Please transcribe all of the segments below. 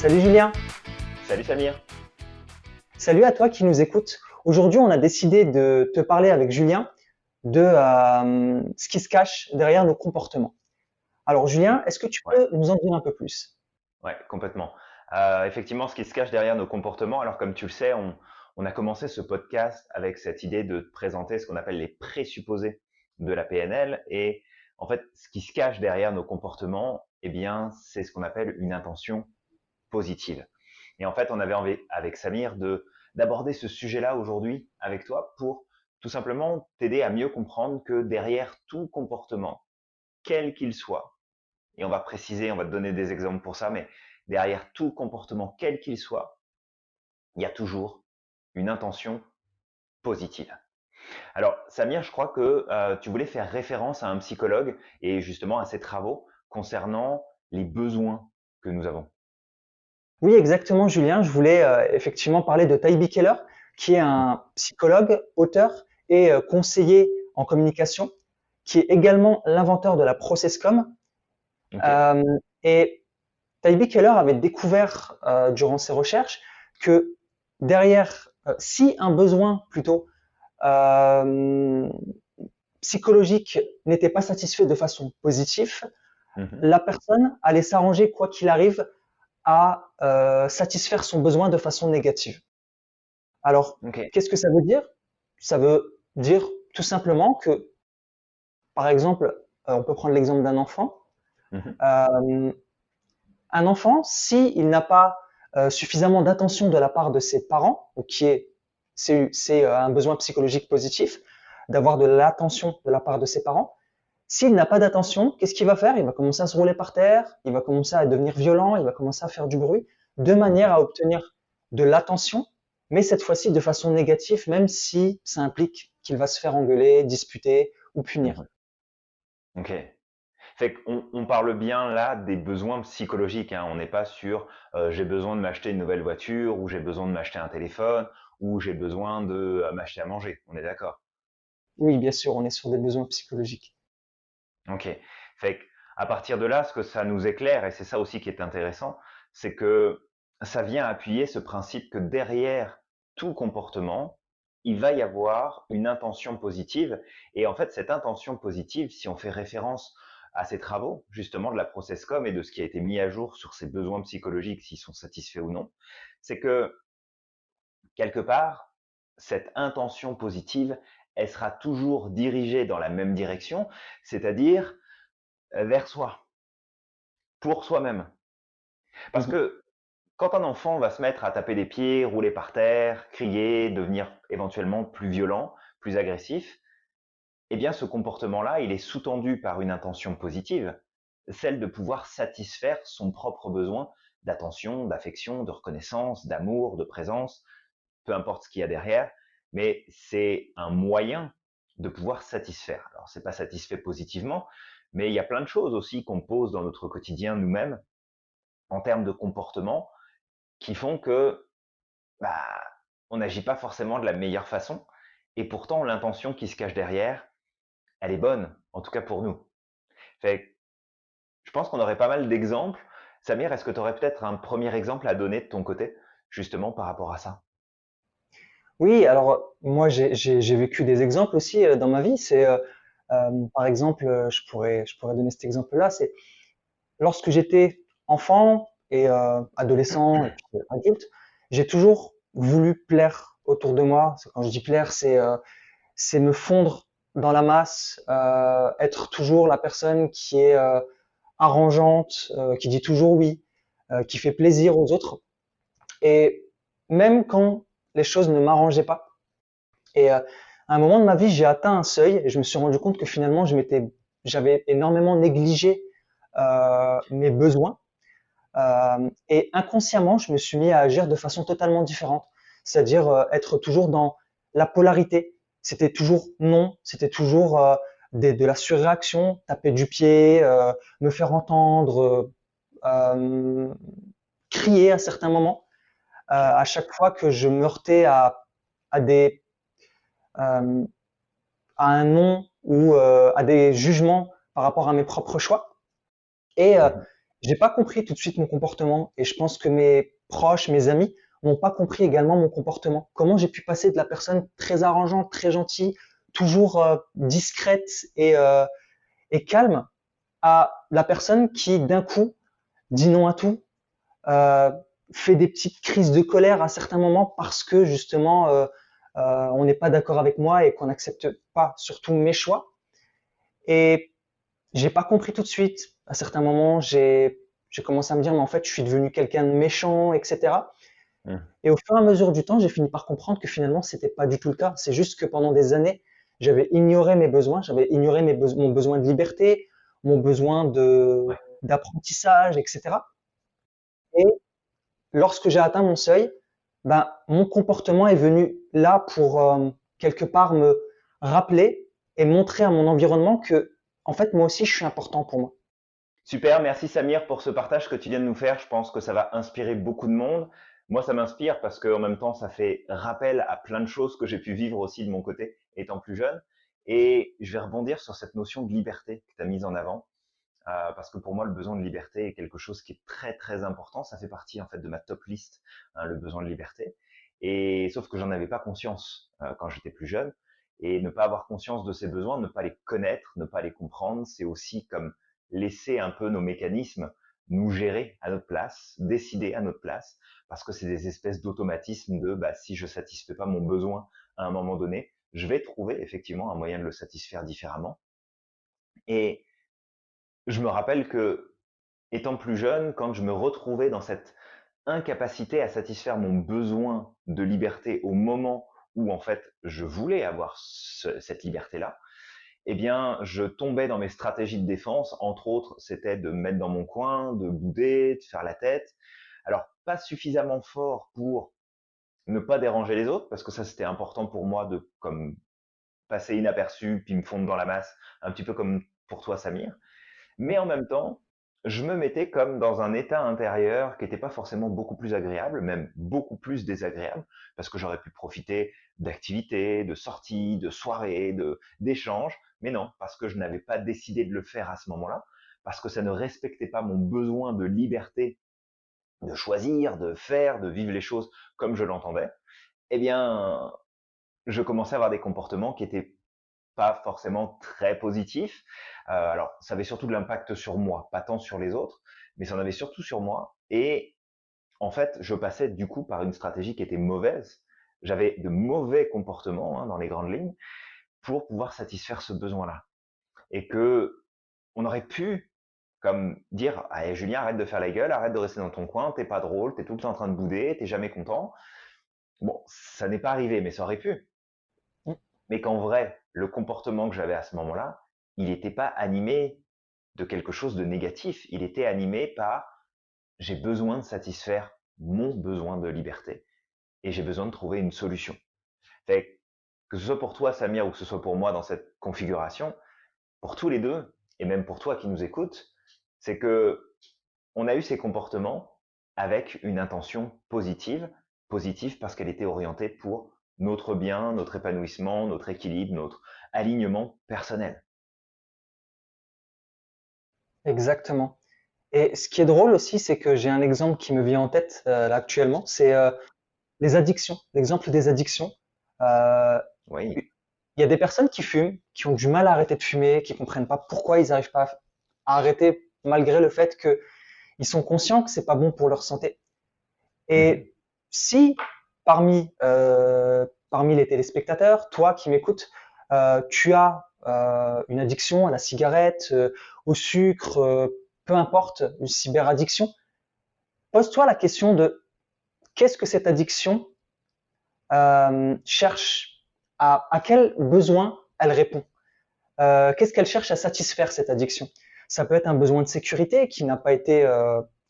Salut Julien. Salut Samir. Salut à toi qui nous écoutes. Aujourd'hui, on a décidé de te parler avec Julien de euh, ce qui se cache derrière nos comportements. Alors Julien, est-ce que tu peux nous en dire un peu plus? Ouais, complètement. Euh, effectivement, ce qui se cache derrière nos comportements, alors comme tu le sais, on, on a commencé ce podcast avec cette idée de te présenter ce qu'on appelle les présupposés de la PNL. Et en fait, ce qui se cache derrière nos comportements, eh bien, c'est ce qu'on appelle une intention positive. Et en fait, on avait envie avec Samir de d'aborder ce sujet-là aujourd'hui avec toi pour tout simplement t'aider à mieux comprendre que derrière tout comportement, quel qu'il soit, et on va préciser, on va te donner des exemples pour ça, mais derrière tout comportement, quel qu'il soit, il y a toujours une intention positive. Alors, Samir, je crois que euh, tu voulais faire référence à un psychologue et justement à ses travaux concernant les besoins que nous avons. Oui, exactement, Julien. Je voulais euh, effectivement parler de Taibi Keller, qui est un psychologue, auteur et euh, conseiller en communication, qui est également l'inventeur de la ProcessCom. Euh, et Taibi Keller avait découvert durant ses recherches que derrière, si un besoin plutôt psychologique n'était pas satisfait de façon positive, mmh la personne allait s'arranger quoi qu'il arrive à euh, satisfaire son besoin de façon négative. Alors, qu'est-ce que ça veut dire? Ça veut dire tout simplement que, par exemple, euh, on peut prendre l'exemple d'un enfant. Mhm. Euh, un enfant, s'il il n'a pas suffisamment d'attention de la part de ses parents, qui est c'est un besoin psychologique positif, d'avoir de l'attention de la part de ses parents, s'il n'a pas d'attention, qu'est-ce qu'il va faire? Il va commencer à se rouler par terre, il va commencer à devenir violent, il va commencer à faire du bruit, de manière à obtenir de l'attention, mais cette fois-ci de façon négative, même si ça implique qu'il va se faire engueuler, disputer ou punir. Ok. Fait qu'on on parle bien là des besoins psychologiques. Hein. On n'est pas sur euh, j'ai besoin de m'acheter une nouvelle voiture ou j'ai besoin de m'acheter un téléphone ou j'ai besoin de euh, m'acheter à manger. On est d'accord? Oui, bien sûr, on est sur des besoins psychologiques. Ok. Fait à partir de là, ce que ça nous éclaire, et c'est ça aussi qui est intéressant, c'est que ça vient appuyer ce principe que derrière tout comportement, il va y avoir une intention positive. Et en fait, cette intention positive, si on fait référence à ces travaux, justement, de la ProcessCom et de ce qui a été mis à jour sur ces besoins psychologiques, s'ils sont satisfaits ou non, c'est que, quelque part, cette intention positive, elle sera toujours dirigée dans la même direction, c'est-à-dire euh, vers soi, pour soi-même. Parce mmh que quand un enfant va se mettre à taper des pieds, rouler par terre, crier, devenir éventuellement plus violent, plus agressif, eh bien ce comportement-là, il est sous-tendu par une intention positive, celle de pouvoir satisfaire son propre besoin d'attention, d'affection, de reconnaissance, d'amour, de présence, peu importe ce qu'il y a derrière, mais c'est un moyen de pouvoir satisfaire. Alors, c'est pas satisfait positivement, mais il y a plein de choses aussi qu'on pose dans notre quotidien nous-mêmes en termes de comportement qui font que bah, on n'agit pas forcément de la meilleure façon. Et pourtant, l'intention qui se cache derrière, elle est bonne, en tout cas pour nous. Je pense qu'on aurait pas mal d'exemples. Samir, est-ce que tu aurais peut-être un premier exemple à donner de ton côté, justement par rapport à ça? Oui, alors moi j'ai vécu des exemples aussi euh, dans ma vie. C'est euh, euh, par exemple, je pourrais je pourrais donner cet exemple-là. C'est lorsque j'étais enfant et adolescent et adulte, j'ai toujours voulu plaire autour de moi. Quand je dis plaire, c'est me fondre dans la masse, être toujours la personne qui est arrangeante, qui dit toujours oui, qui fait plaisir aux autres. Et même quand les choses ne m'arrangeaient pas. Et euh, à un moment de ma vie, j'ai atteint un seuil et je me suis rendu compte que finalement, je m'étais, j'avais énormément négligé euh, mes besoins. Euh, et inconsciemment, je me suis mis à agir de façon totalement différente, c'est-à-dire être toujours dans la polarité. C'était toujours non, c'était toujours de la surréaction, taper du pied, me faire entendre, crier à certains moments. Euh, à chaque fois que je me heurtais à, à des euh, à un nom ou euh, à des jugements par rapport à mes propres choix. Et, j'ai pas compris tout de suite mon comportement et je pense que mes proches, mes amis n'ont pas compris également mon comportement. Comment j'ai pu passer de la personne très arrangeante, très gentille, toujours discrète et, et calme à la personne qui d'un coup dit non à tout, fait des petites crises de colère à certains moments parce que justement euh, euh, on n'est pas d'accord avec moi et qu'on n'accepte pas surtout mes choix. Et j'ai pas compris tout de suite. À certains moments, j'ai commencé à me dire mais en fait je suis devenu quelqu'un de méchant, etc. Mmh. Et au fur et à mesure du temps, j'ai fini par comprendre que finalement c'était pas du tout le cas. C'est juste que pendant des années, j'avais ignoré mes besoins, j'avais ignoré mes mon besoin de liberté, mon besoin de d'apprentissage, etc. Et lorsque j'ai atteint mon seuil, ben, mon comportement est venu là pour euh, quelque part me rappeler et montrer à mon environnement que, en fait, moi aussi, je suis important pour moi. Super, merci Samir pour ce partage que tu viens de nous faire. Je pense que ça va inspirer beaucoup de monde. Moi, ça m'inspire parce qu'en même temps, ça fait rappel à plein de choses que j'ai pu vivre aussi de mon côté étant plus jeune. Et je vais rebondir sur cette notion de liberté que tu as mise en avant. Euh, parce que pour moi, le besoin de liberté est quelque chose qui est très très important. Ça fait partie en fait de ma top liste, hein, le besoin de liberté. Et sauf que j'en avais pas conscience euh, quand j'étais plus jeune. Et ne pas avoir conscience de ces besoins, ne pas les connaître, ne pas les comprendre, c'est aussi comme laisser un peu nos mécanismes nous gérer à notre place, décider à notre place, parce que c'est des espèces d'automatismes de bah, si je satisfais pas mon besoin à un moment donné, je vais trouver effectivement un moyen de le satisfaire différemment. Et je me rappelle que, étant plus jeune, quand je me retrouvais dans cette incapacité à satisfaire mon besoin de liberté au moment où en fait je voulais avoir cette liberté-là, eh bien, je tombais dans mes stratégies de défense. Entre autres, c'était de me mettre dans mon coin, de bouder, de faire la tête. Alors, pas suffisamment fort pour ne pas déranger les autres, parce que ça, c'était important pour moi de comme passer inaperçu, puis me fondre dans la masse, un petit peu comme pour toi, Samir. Mais en même temps, je me mettais comme dans un état intérieur qui n'était pas forcément beaucoup plus agréable, même beaucoup plus désagréable, parce que j'aurais pu profiter d'activités, de sorties, de soirées, de d'échanges, mais non, parce que je n'avais pas décidé de le faire à ce moment-là, parce que ça ne respectait pas mon besoin de liberté, de choisir, de faire, de vivre les choses comme je l'entendais. Eh bien, je commençais à avoir des comportements qui étaient pas forcément très positif. Euh, alors, ça avait surtout de l'impact sur moi, pas tant sur les autres, mais ça en avait surtout sur moi. Et en fait, je passais du coup par une stratégie qui était mauvaise. J'avais de mauvais comportements hein, dans les grandes lignes pour pouvoir satisfaire ce besoin-là. Et que on aurait pu comme dire allez Julien arrête de faire la gueule arrête de rester dans ton coin t'es pas drôle t'es tout le temps en train de bouder t'es jamais content bon ça n'est pas arrivé mais ça aurait pu mmh. mais qu'en vrai le comportement que j'avais à ce moment-là, il n'était pas animé de quelque chose de négatif. Il était animé par j'ai besoin de satisfaire mon besoin de liberté et j'ai besoin de trouver une solution. Que ce soit pour toi, Samir, ou que ce soit pour moi dans cette configuration, pour tous les deux, et même pour toi qui nous écoutes, c'est que on a eu ces comportements avec une intention positive, positive parce qu'elle était orientée pour notre bien, notre épanouissement, notre équilibre, notre alignement personnel. Exactement. Et ce qui est drôle aussi, c'est que j'ai un exemple qui me vient en tête euh, actuellement, c'est euh, les addictions, l'exemple des addictions. Euh, oui. Il y a des personnes qui fument, qui ont du mal à arrêter de fumer, qui comprennent pas pourquoi ils n'arrivent pas à arrêter malgré le fait qu'ils sont conscients que c'est pas bon pour leur santé. Et mmh. si parmi, euh, parmi les téléspectateurs, toi qui m'écoutes, euh, tu as euh, une addiction à la cigarette, au sucre, peu importe, une cyberaddiction, pose-toi la question de qu'est-ce que cette addiction cherche à, à quel besoin elle répond Qu'est-ce qu'elle cherche à satisfaire cette addiction? Ça peut être un besoin de sécurité qui n'a pas été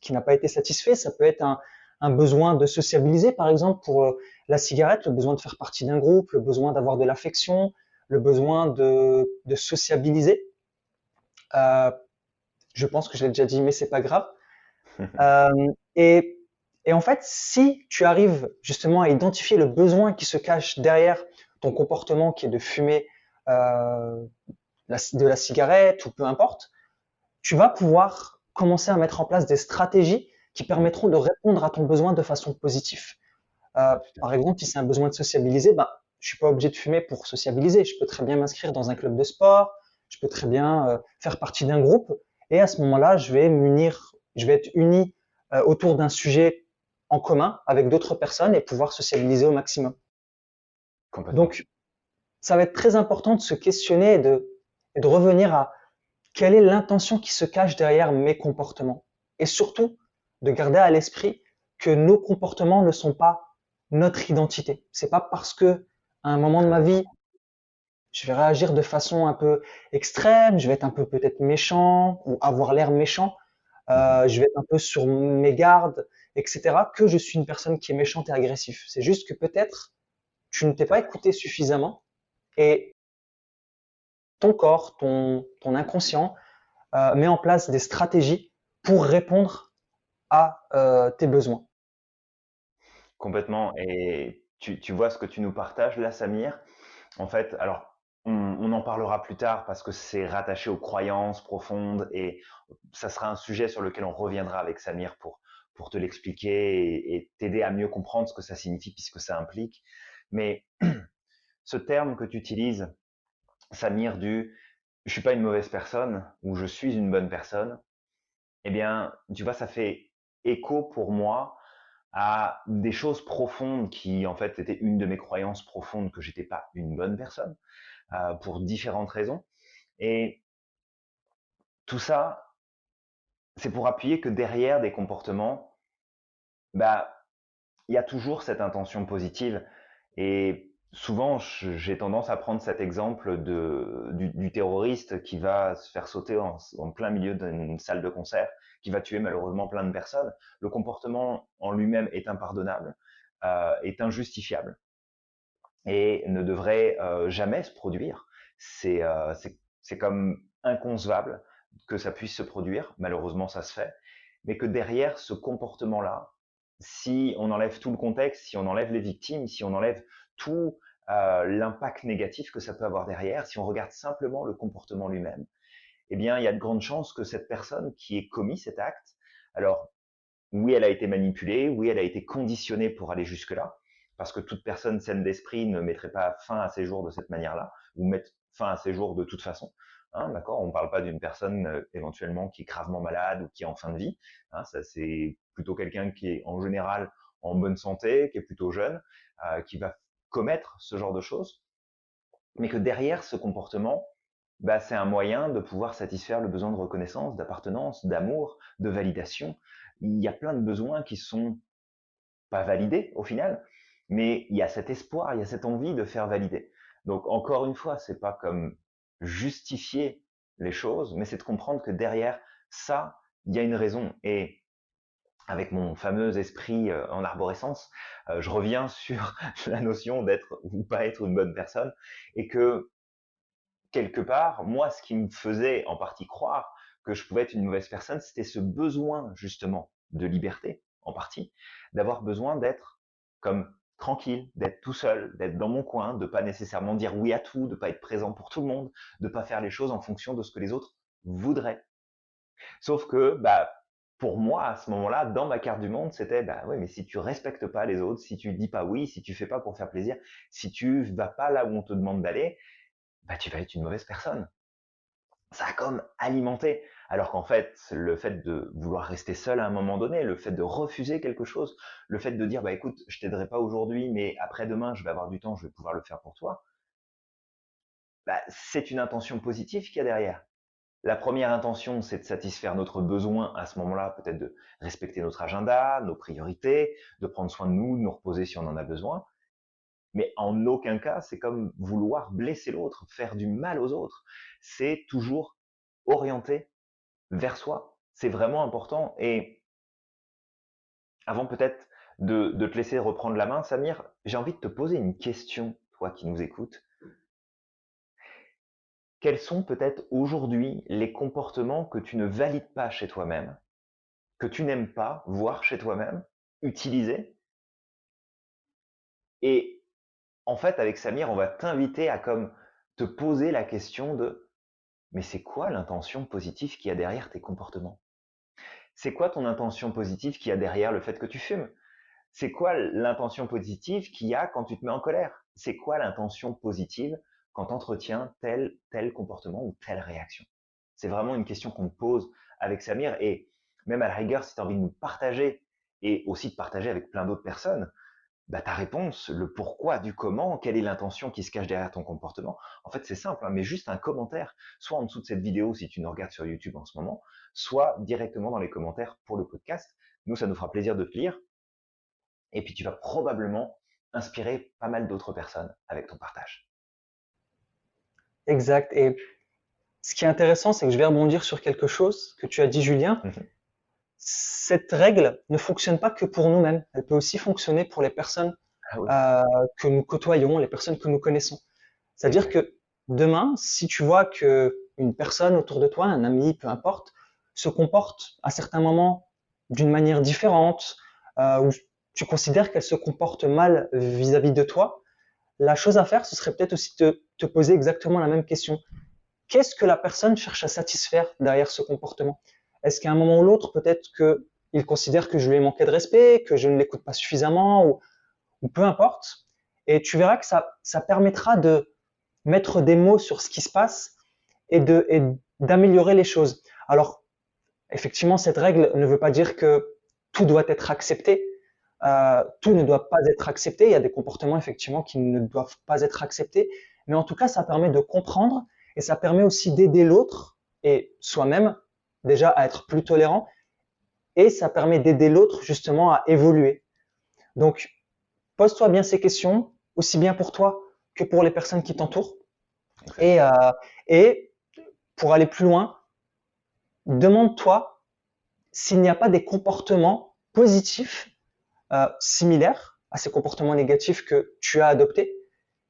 qui n'a pas été satisfait. Ça peut être un, un besoin de sociabiliser, par exemple, pour euh, la cigarette, le besoin de faire partie d'un groupe, le besoin d'avoir de l'affection, le besoin de, de sociabiliser. Euh, je pense que je l'ai déjà dit, mais c'est pas grave. euh, et, et en fait, si tu arrives justement à identifier le besoin qui se cache derrière ton comportement, qui est de fumer euh, la, de la cigarette ou peu importe, tu vas pouvoir commencer à mettre en place des stratégies qui permettront de répondre à ton besoin de façon positive. Euh, par exemple, si c'est un besoin de sociabiliser, ben, je suis pas obligé de fumer pour sociabiliser. Je peux très bien m'inscrire dans un club de sport, je peux très bien euh, faire partie d'un groupe, et à ce moment-là, je vais m'unir, je vais être uni euh, autour d'un sujet en commun avec d'autres personnes et pouvoir sociabiliser au maximum. Donc, ça va être très important de se questionner et de, et de revenir à quelle est l'intention qui se cache derrière mes comportements. Et surtout, de garder à l'esprit que nos comportements ne sont pas notre identité. C'est pas parce que à un moment de ma vie, je vais réagir de façon un peu extrême, je vais être un peu peut-être méchant ou avoir l'air méchant, euh, je vais être un peu sur mes gardes, etc., que je suis une personne qui est méchante et agressive. C'est juste que peut-être tu ne t'es pas écouté suffisamment et ton corps, ton, inconscient euh, met en place des stratégies pour répondre à euh, tes besoins. Complètement. Et tu, vois ce que tu nous partages là, Samir? En fait, alors, on, on en parlera plus tard parce que c'est rattaché aux croyances profondes et ça sera un sujet sur lequel on reviendra avec Samir pour, pour te l'expliquer et t'aider à mieux comprendre ce que ça signifie puisque ça implique. Mais ce terme que tu utilises, Samir, du je suis pas une mauvaise personne ou je suis une bonne personne, eh bien, tu vois, ça fait écho pour moi à des choses profondes qui, en fait, étaient une de mes croyances profondes que j'étais pas une bonne personne euh, pour différentes raisons. Et tout ça, c'est pour appuyer que derrière des comportements, bah, il y a toujours cette intention positive. Et souvent, j'ai tendance à prendre cet exemple de, du, terroriste qui va se faire sauter en, plein milieu d'une salle de concert, qui va tuer malheureusement plein de personnes. Le comportement en lui-même est impardonnable, euh, est injustifiable et ne devrait euh, jamais se produire. C'est euh, comme inconcevable que ça puisse se produire. Malheureusement, ça se fait. Mais que derrière ce comportement-là, si on enlève tout le contexte, si on enlève les victimes, si on enlève tout euh, l'impact négatif que ça peut avoir derrière, si on regarde simplement le comportement lui-même, eh bien, il y a de grandes chances que cette personne qui ait commis cet acte, alors, oui, elle a été manipulée, oui, elle a été conditionnée pour aller jusque-là, parce que toute personne saine d'esprit ne mettrait pas fin à ses jours de cette manière-là, ou mettre fin à ses jours de toute façon. Hein, d'accord? On ne parle pas d'une personne euh, éventuellement qui est gravement malade ou qui est en fin de vie. Hein, ça, c'est plutôt quelqu'un qui est en général en bonne santé, qui est plutôt jeune, euh, qui va commettre ce genre de choses, mais que derrière ce comportement, bah, c'est un moyen de pouvoir satisfaire le besoin de reconnaissance, d'appartenance, d'amour, de validation. Il y a plein de besoins qui sont pas validés au final, mais il y a cet espoir, il y a cette envie de faire valider. Donc encore une fois, c'est pas comme justifier les choses, mais c'est de comprendre que derrière ça, il y a une raison. Et avec mon fameux esprit euh, en arborescence, euh, je reviens sur la notion d'être ou pas être une bonne personne, et que quelque part, moi, ce qui me faisait en partie croire que je pouvais être une mauvaise personne, c'était ce besoin justement de liberté, en partie, d'avoir besoin d'être comme tranquille, d'être tout seul, d'être dans mon coin, de pas nécessairement dire oui à tout, de pas être présent pour tout le monde, de pas faire les choses en fonction de ce que les autres voudraient. Sauf que, bah, pour moi, à ce moment-là, dans ma carte du monde, c'était, bah oui, mais si tu respectes pas les autres, si tu dis pas oui, si tu fais pas pour faire plaisir, si tu vas pas là où on te demande d'aller, bah tu vas être une mauvaise personne. Ça a comme alimenté. Alors qu'en fait, le fait de vouloir rester seul à un moment donné, le fait de refuser quelque chose, le fait de dire bah écoute, je t'aiderai pas aujourd'hui, mais après-demain, je vais avoir du temps, je vais pouvoir le faire pour toi, bah, c'est une intention positive qu'il y a derrière. La première intention, c'est de satisfaire notre besoin à ce moment-là, peut-être de respecter notre agenda, nos priorités, de prendre soin de nous, de nous reposer si on en a besoin. Mais en aucun cas, c'est comme vouloir blesser l'autre, faire du mal aux autres. C'est toujours orienté vers soi. C'est vraiment important. Et avant peut-être de, de, te laisser reprendre la main, Samir, j'ai envie de te poser une question, toi qui nous écoutes. Quels sont peut-être aujourd'hui les comportements que tu ne valides pas chez toi-même, que tu n'aimes pas voir chez toi-même, utiliser? Et en fait, avec Samir, on va t'inviter à comme te poser la question de mais c'est quoi l'intention positive qu'il y a derrière tes comportements? C'est quoi ton intention positive qui a derrière le fait que tu fumes? C'est quoi l'intention positive qu'il y a quand tu te mets en colère? C'est quoi l'intention positive quand tu entretiens tel, tel comportement ou telle réaction C'est vraiment une question qu'on pose avec Samir et même à la rigueur, si tu as envie de nous partager et aussi de partager avec plein d'autres personnes, bah, ta réponse, le pourquoi du comment, quelle est l'intention qui se cache derrière ton comportement. En fait, c'est simple, hein, mais juste un commentaire, soit en dessous de cette vidéo si tu nous regardes sur YouTube en ce moment, soit directement dans les commentaires pour le podcast. Nous, ça nous fera plaisir de te lire. Et puis, tu vas probablement inspirer pas mal d'autres personnes avec ton partage. Exact. Et ce qui est intéressant, c'est que je vais rebondir sur quelque chose que tu as dit, Julien. Mmh cette règle ne fonctionne pas que pour nous-mêmes, elle peut aussi fonctionner pour les personnes ah euh, que nous côtoyons, les personnes que nous connaissons. C'est-à-dire que demain, si tu vois que une personne autour de toi, un ami, peu importe, se comporte à certains moments d'une manière différente, euh, ou tu considères qu'elle se comporte mal vis-à-vis de toi, la chose à faire, ce serait peut-être aussi de te poser exactement la même question. Qu'est-ce que la personne cherche à satisfaire derrière ce comportement? Est-ce qu'à un moment ou l'autre, peut-être qu'il considère que je lui ai manqué de respect, que je ne l'écoute pas suffisamment, ou, peu importe? Et tu verras que ça, ça permettra de mettre des mots sur ce qui se passe et d'améliorer les choses. Alors, effectivement, cette règle ne veut pas dire que tout doit être accepté. Euh, tout ne doit pas être accepté. Il y a des comportements effectivement qui ne doivent pas être acceptés. Mais en tout cas, ça permet de comprendre et ça permet aussi d'aider l'autre et soi-même déjà à être plus tolérant et ça permet d'aider l'autre justement à évoluer. Donc, pose-toi bien ces questions, aussi bien pour toi que pour les personnes qui t'entourent. Et, euh, et pour aller plus loin, demande-toi s'il n'y a pas des comportements positifs euh, similaires à ces comportements négatifs que tu as adoptés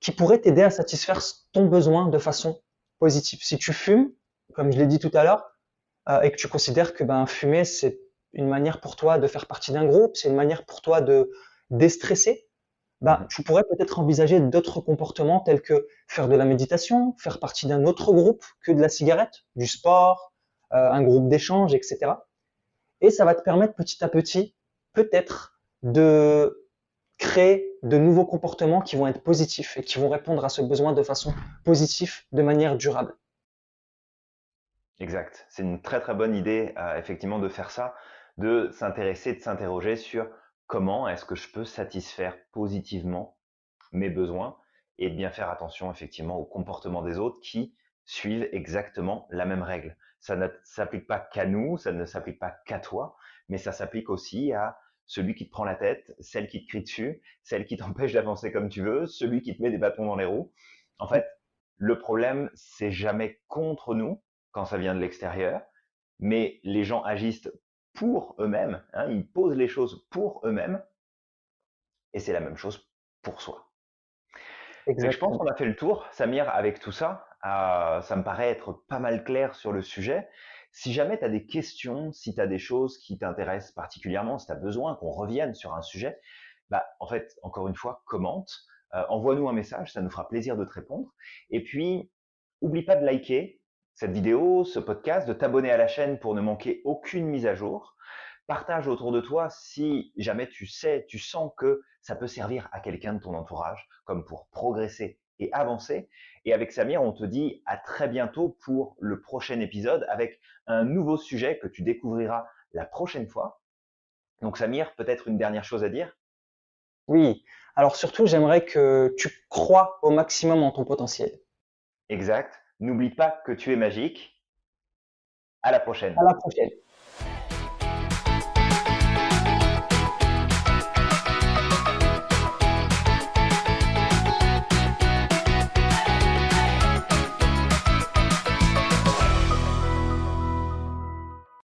qui pourraient t'aider à satisfaire ton besoin de façon positive. Si tu fumes, comme je l'ai dit tout à l'heure, euh, et que tu considères que ben, fumer, c'est une manière pour toi de faire partie d'un groupe, c'est une manière pour toi de déstresser, ben, tu pourrais peut-être envisager d'autres comportements tels que faire de la méditation, faire partie d'un autre groupe que de la cigarette, du sport, euh, un groupe d'échange, etc. Et ça va te permettre petit à petit, peut-être, de créer de nouveaux comportements qui vont être positifs et qui vont répondre à ce besoin de façon positive, de manière durable. Exact. C'est une très très bonne idée, euh, effectivement, de faire ça, de s'intéresser, de s'interroger sur comment est-ce que je peux satisfaire positivement mes besoins et de bien faire attention, effectivement, au comportement des autres qui suivent exactement la même règle. Ça ne s'applique pas qu'à nous, ça ne s'applique pas qu'à toi, mais ça s'applique aussi à celui qui te prend la tête, celle qui te crie dessus, celle qui t'empêche d'avancer comme tu veux, celui qui te met des bâtons dans les roues. En fait, le problème, c'est jamais contre nous, quand ça vient de l'extérieur, mais les gens agissent pour eux-mêmes, hein, ils posent les choses pour eux-mêmes, et c'est la même chose pour soi. je pense qu'on a fait le tour, Samir, avec tout ça. Euh, ça me paraît être pas mal clair sur le sujet. Si jamais tu as des questions, si tu as des choses qui t'intéressent particulièrement, si tu as besoin qu'on revienne sur un sujet, bah, en fait, encore une fois, commente, euh, envoie-nous un message, ça nous fera plaisir de te répondre. Et puis, oublie pas de liker, cette vidéo, ce podcast, de t'abonner à la chaîne pour ne manquer aucune mise à jour. Partage autour de toi si jamais tu sais, tu sens que ça peut servir à quelqu'un de ton entourage, comme pour progresser et avancer. Et avec Samir, on te dit à très bientôt pour le prochain épisode avec un nouveau sujet que tu découvriras la prochaine fois. Donc Samir, peut-être une dernière chose à dire? Oui, alors surtout j'aimerais que tu crois au maximum en ton potentiel. Exact. N'oublie pas que tu es magique. À la prochaine. À la prochaine.